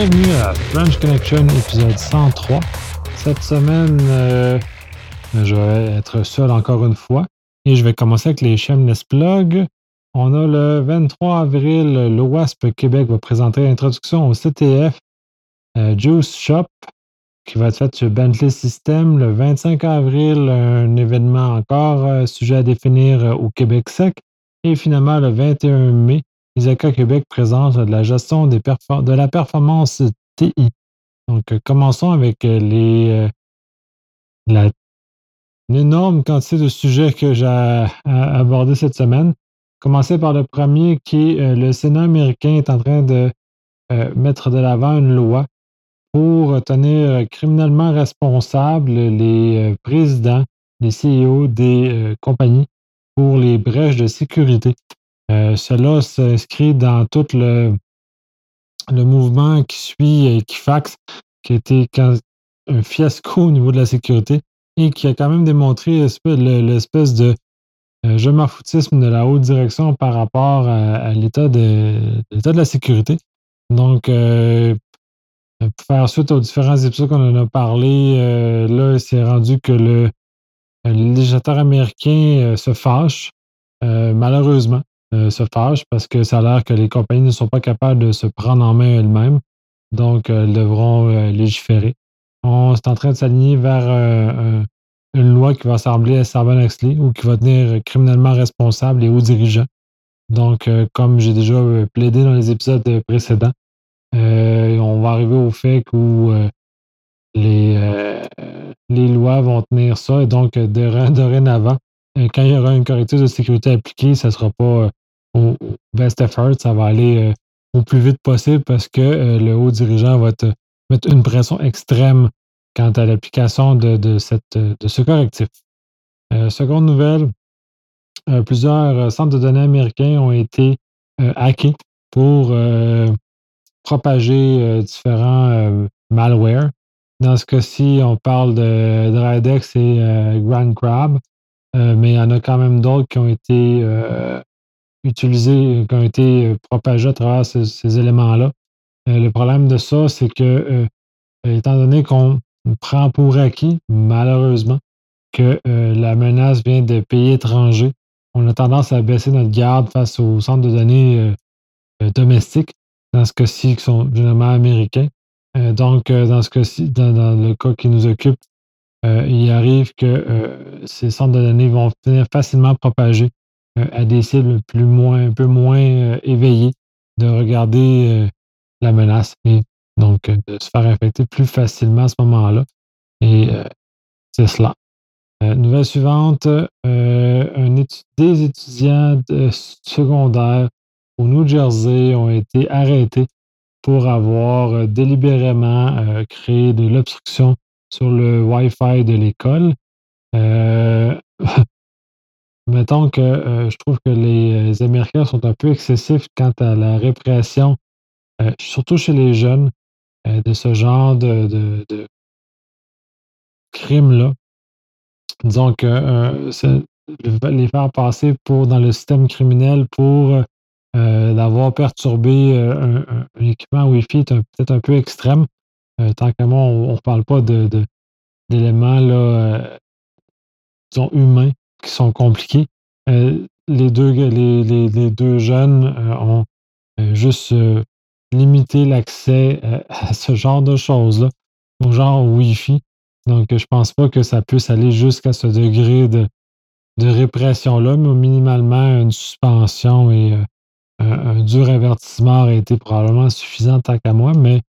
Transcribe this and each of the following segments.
bienvenue à French Connection épisode 103. Cette semaine, euh, je vais être seul encore une fois et je vais commencer avec les Shameless Plug. On a le 23 avril, l'OWASP Québec va présenter l'introduction au CTF euh, Juice Shop qui va être fait sur Bentley System. Le 25 avril, un événement encore euh, sujet à définir au Québec sec. Et finalement, le 21 mai, Québec présente la gestion des de la performance TI. Donc, euh, commençons avec euh, les, euh, l'énorme quantité de sujets que j'ai abordés cette semaine. Commencer par le premier qui est le Sénat américain est en train de mettre de l'avant une loi pour tenir criminellement responsables les présidents, les CEO des compagnies pour les brèches de sécurité. Euh, cela s'inscrit dans tout le, mouvement qui suit Equifax, qui a été un fiasco au niveau de la sécurité et qui a quand même démontré l'espèce de euh, je m'en foutisme de la haute direction par rapport à, l'état de, la sécurité. Donc, euh, pour faire suite aux différents épisodes qu'on en a parlé, là, c'est rendu que le législateur américain se fâche, malheureusement. Euh, se fâche parce que ça a l'air que les compagnies ne sont pas capables de se prendre en main elles-mêmes. Donc, elles devront euh, légiférer. On est en train de s'aligner vers euh, une loi qui va ressembler à Sarbanes-Oxley ou qui va tenir criminellement responsable les hauts dirigeants. Donc, comme j'ai déjà plaidé dans les épisodes précédents, on va arriver au fait où les, les lois vont tenir ça. Et donc, dorénavant, quand il y aura une corrective de sécurité appliquée, ça ne sera pas au best effort, ça va aller euh, au plus vite possible parce que euh, le haut dirigeant va mettre une pression extrême quant à l'application de, de ce correctif. Euh, seconde nouvelle, plusieurs centres de données américains ont été hackés pour propager différents malwares. Dans ce cas-ci, on parle de Drydex et Grand Crab, mais il y en a quand même d'autres qui ont été utilisés, qui ont été euh, propagés à travers ces, éléments-là. Euh, le problème de ça, c'est que, euh, étant donné qu'on prend pour acquis, malheureusement, que la menace vient de pays étrangers, on a tendance à baisser notre garde face aux centres de données domestiques, dans ce cas-ci, qui sont généralement américains. donc, dans ce cas-ci, dans, le cas qui nous occupe, il arrive que ces centres de données vont venir facilement propager euh, à des cibles plus moins, un peu moins euh, éveillées de regarder euh, la menace et donc de se faire infecter plus facilement à ce moment-là. Et c'est cela. nouvelle suivante, un des étudiants de secondaire au New Jersey ont été arrêtés pour avoir délibérément créé de l'obstruction sur le Wi-Fi de l'école. Mettons que euh, je trouve que les Américains sont un peu excessifs quant à la répression, euh, surtout chez les jeunes, euh, de ce genre de, de, crimes-là. Disons que les faire passer pour dans le système criminel pour d'avoir perturbé un, équipement Wi-Fi est peut-être un peu extrême. tant qu'à moi, on ne parle pas d'éléments là, disons, humains qui sont compliqués. Euh, les, deux, les, les, deux jeunes euh, ont euh, juste limité l'accès à ce genre de choses-là, au genre Wi-Fi. Donc, je pense pas que ça puisse aller jusqu'à ce degré de, de répression-là, mais minimalement, une suspension et un, dur avertissement aurait été probablement suffisant tant qu'à moi, mais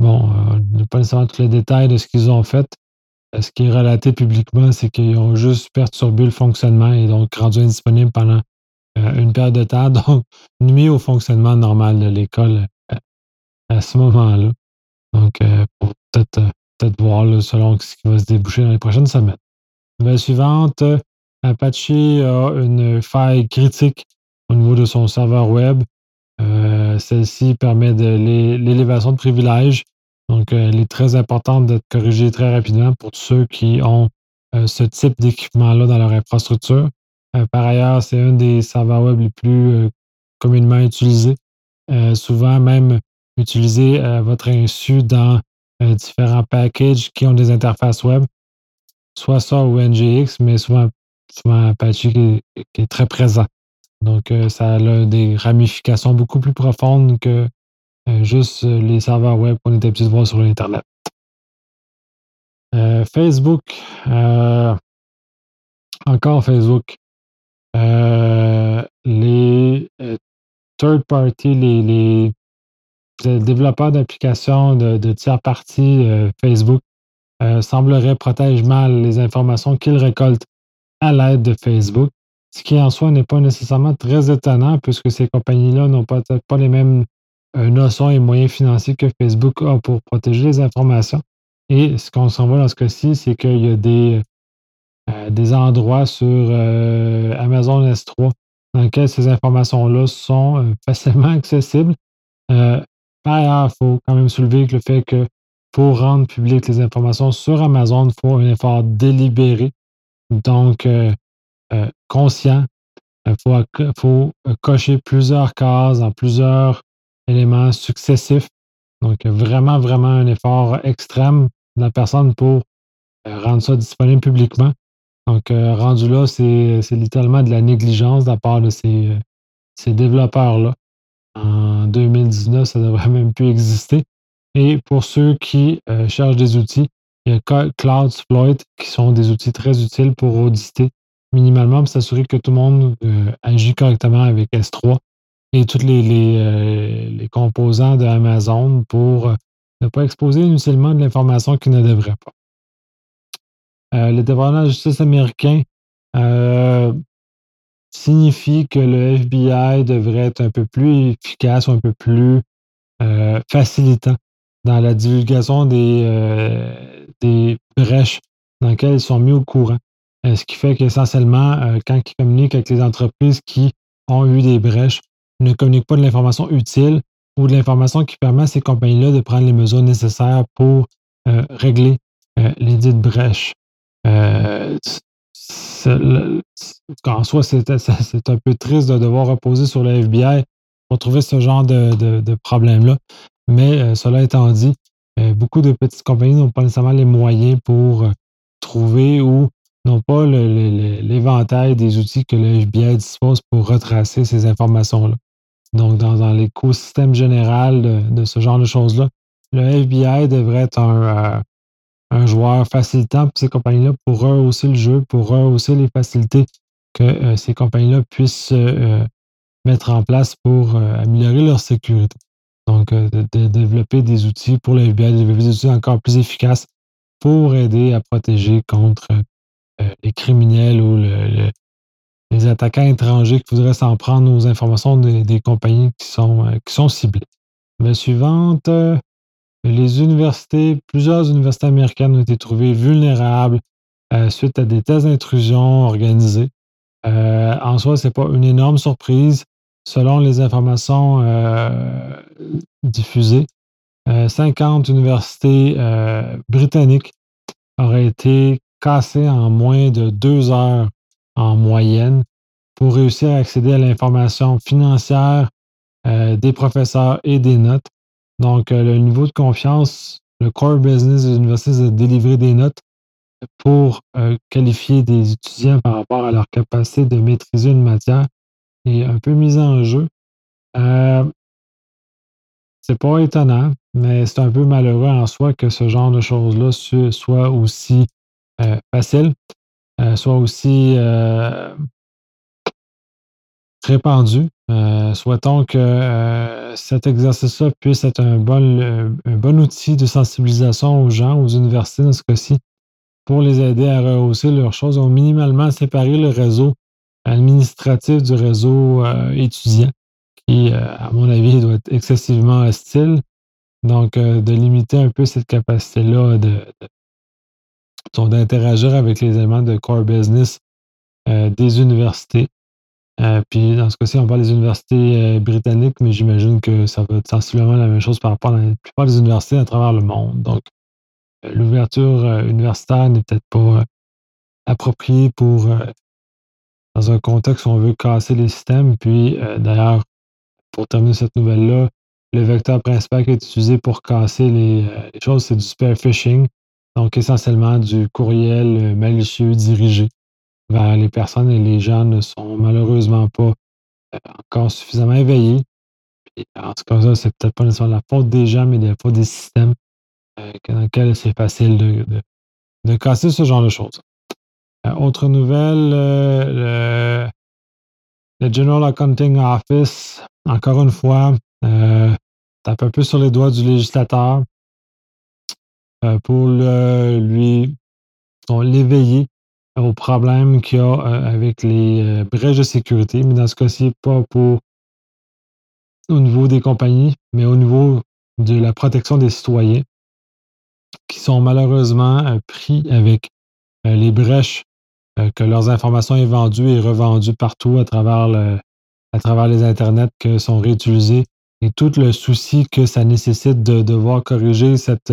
bon, n'ai pas nécessairement tous les détails de ce qu'ils ont fait. Euh, ce qui est relaté publiquement, c'est qu'ils ont juste perturbé le fonctionnement et donc rendu indisponible pendant euh, une période de temps, donc nuit au fonctionnement normal de l'école euh, à ce moment-là. Donc, pour peut-être peut voir selon ce qui va se déboucher dans les prochaines semaines. La suivante, Apache a une faille critique au niveau de son serveur web. Celle-ci permet de l'élévation de privilèges donc, euh, elle est très importante d'être corrigée très rapidement pour tous ceux qui ont euh, ce type d'équipement-là dans leur infrastructure. Euh, par ailleurs, c'est un des serveurs web les plus communément utilisés. souvent, même utiliser votre insu dans différents packages qui ont des interfaces web, soit ça ou NGX, mais souvent, souvent Apache qui est, très présent. Donc, ça a des ramifications beaucoup plus profondes que juste les serveurs web qu'on est habitué de voir sur l'Internet. Facebook, encore Facebook. les third party, les, développeurs d'applications de, tiers parties Facebook sembleraient protéger mal les informations qu'ils récoltent à l'aide de Facebook, ce qui en soi n'est pas nécessairement très étonnant puisque ces compagnies-là n'ont peut-être pas les mêmes notions et moyens financiers que Facebook a pour protéger les informations. Et ce qu'on s'en va dans ce cas-ci, c'est qu'il y a des, euh, des endroits sur euh, Amazon S3 dans lesquels ces informations-là sont euh, facilement accessibles. par ailleurs, il faut quand même soulever le fait que pour rendre publiques les informations sur Amazon, il faut un effort délibéré, donc conscient. Il faut, faut, cocher plusieurs cases en plusieurs éléments successifs. Donc, vraiment, vraiment un effort extrême la personne pour euh, rendre ça disponible publiquement. Donc, euh, rendu là, c'est littéralement de la négligence de la part de ces, euh, ces développeurs-là. En 2019, ça devrait même plus exister. Et pour ceux qui cherchent des outils, il y a Cloudsploit qui sont des outils très utiles pour auditer minimalement pour s'assurer que tout le monde agit correctement avec S3 et tous les, les, les composants de Amazon pour ne pas exposer inutilement de l'information qui ne devrait pas. Euh, le département de justice américain euh, signifie que le FBI devrait être un peu plus efficace un peu plus euh, facilitant dans la divulgation des, des brèches dans lesquelles ils sont mis au courant. ce qui fait qu'essentiellement, quand ils communiquent avec les entreprises qui ont eu des brèches, ne communiquent pas de l'information utile, ou de l'information qui permet à ces compagnies-là de prendre les mesures nécessaires pour euh, régler euh, les dites brèches. Euh, en soi, c'est un peu triste de devoir reposer sur le FBI pour trouver ce genre de, de, problème-là. Mais cela étant dit, beaucoup de petites compagnies n'ont pas nécessairement les moyens pour trouver ou n'ont pas l'éventail des outils que le FBI dispose pour retracer ces informations-là. Donc, dans, l'écosystème général de, ce genre de choses-là, le FBI devrait être un, euh, joueur facilitant pour ces compagnies-là pour rehausser le jeu, pour rehausser les facilités que euh, ces compagnies-là puissent euh, mettre en place pour améliorer leur sécurité. Donc, de, développer des outils pour le FBI, de développer des outils encore plus efficaces pour aider à protéger contre les criminels ou le, les attaquants étrangers qui voudraient s'en prendre aux informations des, compagnies qui sont, euh, qui ciblées. La suivante, euh, les universités, plusieurs universités américaines ont été trouvées vulnérables euh, suite à des tests d'intrusion organisés. en soi, ce n'est pas une énorme surprise. Selon les informations diffusées, 50 universités britanniques auraient été cassées en moins de deux heures en moyenne pour réussir à accéder à l'information financière euh, des professeurs et des notes. Donc, euh, le niveau de confiance, le core business des universités, c'est de délivrer des notes pour euh, qualifier des étudiants par rapport à leur capacité de maîtriser une matière est un peu mis en jeu. c'est pas étonnant, mais c'est un peu malheureux en soi que ce genre de choses-là soit aussi facile. Euh, soit aussi euh, répandu. Euh, souhaitons que cet exercice-là puisse être un bon, outil de sensibilisation aux gens, aux universités dans ce cas-ci, pour les aider à rehausser leurs choses, ou minimalement séparer le réseau administratif du réseau étudiant, qui, à mon avis, doit être excessivement hostile. Donc, de limiter un peu cette capacité-là de, d'interagir avec les éléments de core business euh, des universités. Euh, puis dans ce cas-ci, on parle des universités euh, britanniques, mais j'imagine que ça va être sensiblement la même chose par rapport à la plupart des universités à travers le monde. Donc, l'ouverture universitaire n'est peut-être pas appropriée pour dans un contexte où on veut casser les systèmes. Puis d'ailleurs, pour terminer cette nouvelle-là, le vecteur principal qui est utilisé pour casser les, les choses, c'est du spear phishing, donc essentiellement du courriel malicieux dirigé vers les personnes et les gens ne sont malheureusement pas encore suffisamment éveillés. en ce cas, c'est peut-être pas nécessairement la faute des gens, mais la faute des systèmes dans lesquels c'est facile de, de casser ce genre de choses. Euh, autre nouvelle, euh, le, General Accounting Office, encore une fois, euh, tape un peu sur les doigts du législateur pour lui l'éveiller aux problèmes qu'il y a avec les brèches de sécurité, mais dans ce cas-ci, pas pour au niveau des compagnies, mais au niveau de la protection des citoyens qui sont malheureusement pris avec les brèches euh, que leurs informations sont vendues et revendues partout à travers, le, à travers les Internets qui sont réutilisées. Et tout le souci que ça nécessite de devoir corriger cette,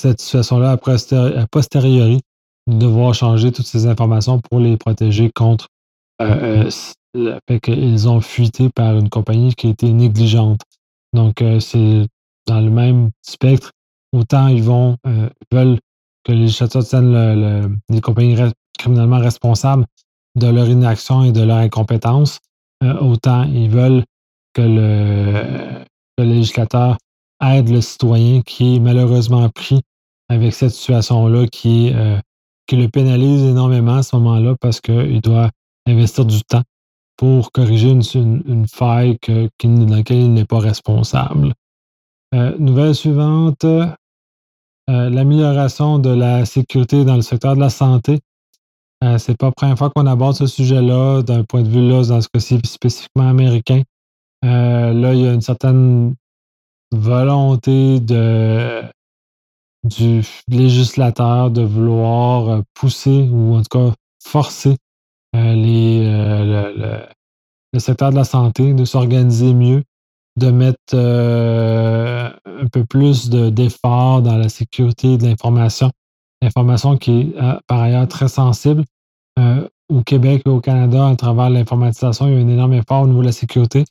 cette situation-là a posteriori, de devoir changer toutes ces informations pour les protéger contre euh, euh, le fait qu'ils ont fuité par une compagnie qui a été négligente. Donc, c'est dans le même spectre. Autant ils vont, veulent que les législateurs tiennent les compagnies criminellement responsables de leur inaction et de leur incompétence, euh, autant ils veulent que le, législateur aide le citoyen qui est malheureusement pris avec cette situation-là qui, euh, qui le pénalise énormément à ce moment-là parce qu'il doit investir du temps pour corriger une, faille dans laquelle il n'est pas responsable. Euh, nouvelle suivante, l'amélioration de la sécurité dans le secteur de la santé. Euh, c'est pas la première fois qu'on aborde ce sujet-là d'un point de vue là, dans ce cas-ci spécifiquement américain. Euh, là, il y a une certaine volonté de, du législateur de vouloir euh, pousser ou en tout cas forcer les, le, le, secteur de la santé de s'organiser mieux, de mettre un peu plus d'efforts dans la sécurité de l'information L'information qui est euh, par ailleurs très sensible. Euh, au Québec et au Canada, à travers l'informatisation, il y a un énorme effort au niveau de la sécurité,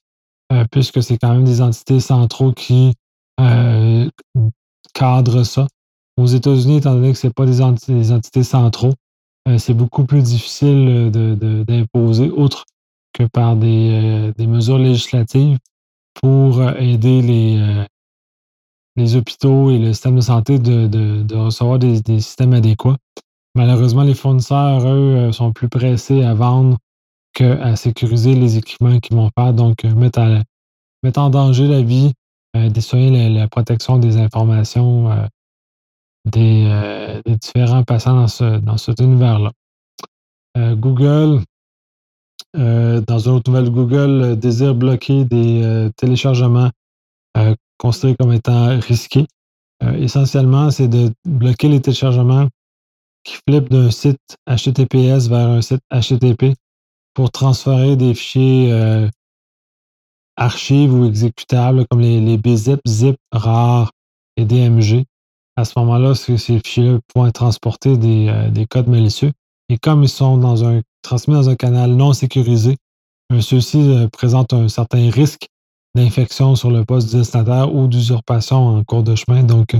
euh, puisque c'est quand même des entités centraux qui cadrent ça. Aux États-Unis, étant donné que ce pas des, entités centraux, c'est beaucoup plus difficile d'imposer, outre que par des, des, mesures législatives pour aider les, hôpitaux et le système de santé de, recevoir des, systèmes adéquats. Malheureusement, les fournisseurs, eux, euh, sont plus pressés à vendre qu'à sécuriser les équipements qu'ils vont faire, donc euh, mettre, en danger la vie euh, des soignants, la, protection des informations des, différents patients dans, ce, dans cet univers-là. Google, dans une autre nouvelle, Google désire bloquer des téléchargements considéré comme étant risqué. Euh, essentiellement, c'est de bloquer les téléchargements qui flippent d'un site HTTPS vers un site HTTP pour transférer des fichiers euh, archives ou exécutables comme les, les BZIP, ZIP, RAR et DMG. À ce moment-là, ces fichiers-là pourront transporter des, euh, des, codes malicieux. Et comme ils sont transmis dans un canal non sécurisé, ceux-ci présentent un certain risque d'infection sur le poste du destinataire ou d'usurpation en cours de chemin. Donc,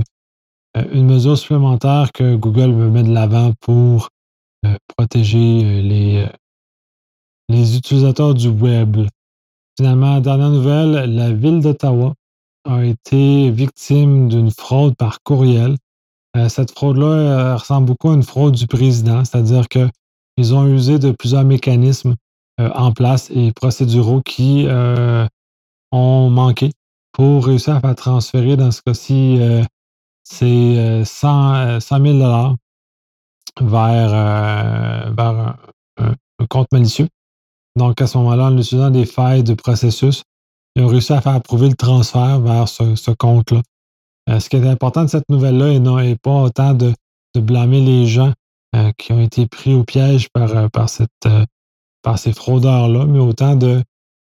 euh, une mesure supplémentaire que Google veut mettre de l'avant pour euh, protéger euh, les utilisateurs du web. Finalement, dernière nouvelle, la ville d'Ottawa a été victime d'une fraude par courriel. cette fraude-là ressemble beaucoup à une fraude du président, c'est-à-dire qu'ils ont usé de plusieurs mécanismes en place et procéduraux qui ont manqué pour réussir à faire transférer, dans ce cas-ci, euh, c'est 100, 100 000 vers, euh, vers un, compte malicieux. Donc, à ce moment-là, en utilisant des failles de processus, ils ont réussi à faire approuver le transfert vers ce, compte-là. Euh, ce qui est important de cette nouvelle-là et, non, pas autant de, blâmer les gens qui ont été pris au piège par, par, cette, par ces fraudeurs-là, mais autant de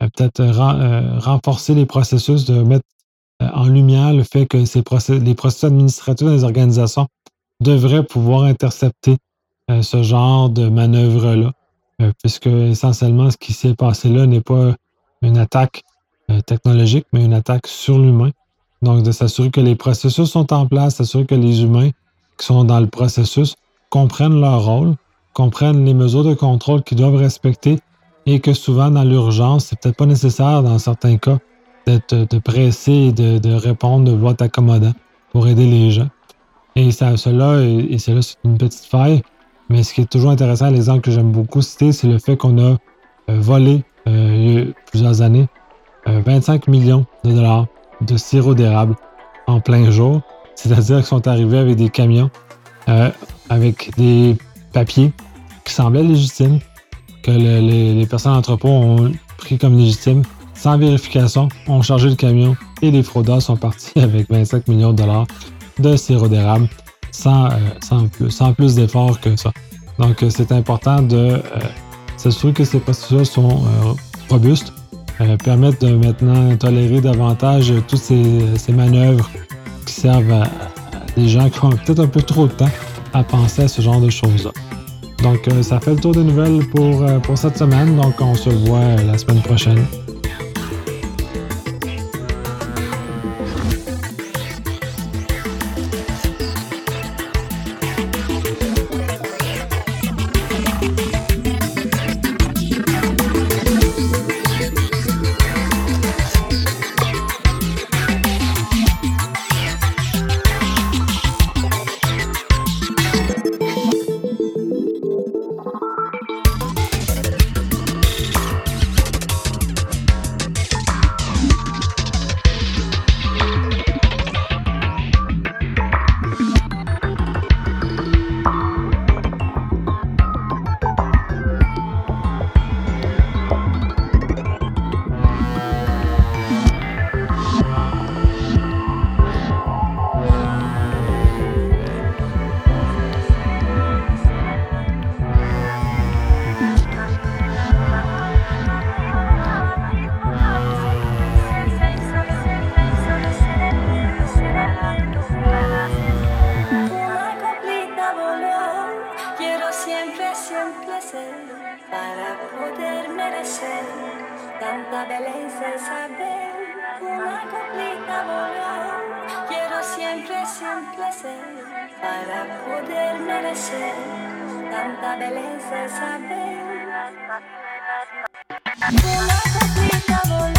euh, peut-être euh, euh, renforcer les processus, de mettre en lumière le fait que ces les processus administratifs des organisations devraient pouvoir intercepter ce genre de manœuvre-là, puisque essentiellement ce qui s'est passé là n'est pas une attaque technologique, mais une attaque sur l'humain. Donc, de s'assurer que les processus sont en place, s'assurer que les humains qui sont dans le processus comprennent leur rôle, comprennent les mesures de contrôle qu'ils doivent respecter et que souvent, dans l'urgence, c'est peut-être pas nécessaire dans certains cas d'être de presser et de, répondre de voie accommodant pour aider les gens. Et ça, cela, et, cela, c'est une petite faille. Mais ce qui est toujours intéressant, l'exemple que j'aime beaucoup citer, c'est le fait qu'on a euh, volé euh, plusieurs années 25 euh, millions de dollars de sirop d'érable en plein jour. C'est-à-dire qu'ils sont arrivés avec des camions, avec des papiers qui semblaient légitimes, que les, personnes d'entrepôt ont pris comme légitimes, sans vérification, ont chargé le camion et les fraudeurs sont partis avec 25 millions de dollars de sirop d'érable sans, sans, plus, d'efforts que ça. Donc, c'est important de s'assurer que ces procédures sont robustes, euh, permettent de maintenant tolérer davantage toutes ces, manœuvres qui servent à, des gens qui ont peut-être un peu trop de temps à penser à ce genre de choses-là. Donc, euh, ça fait le tour des nouvelles pour, euh, pour cette semaine. Donc, on se voit la semaine prochaine. poder merecer tanta belleza es saber una coplita volar. Quiero siempre, siempre ser para poder merecer tanta belleza es saber una coplita volar.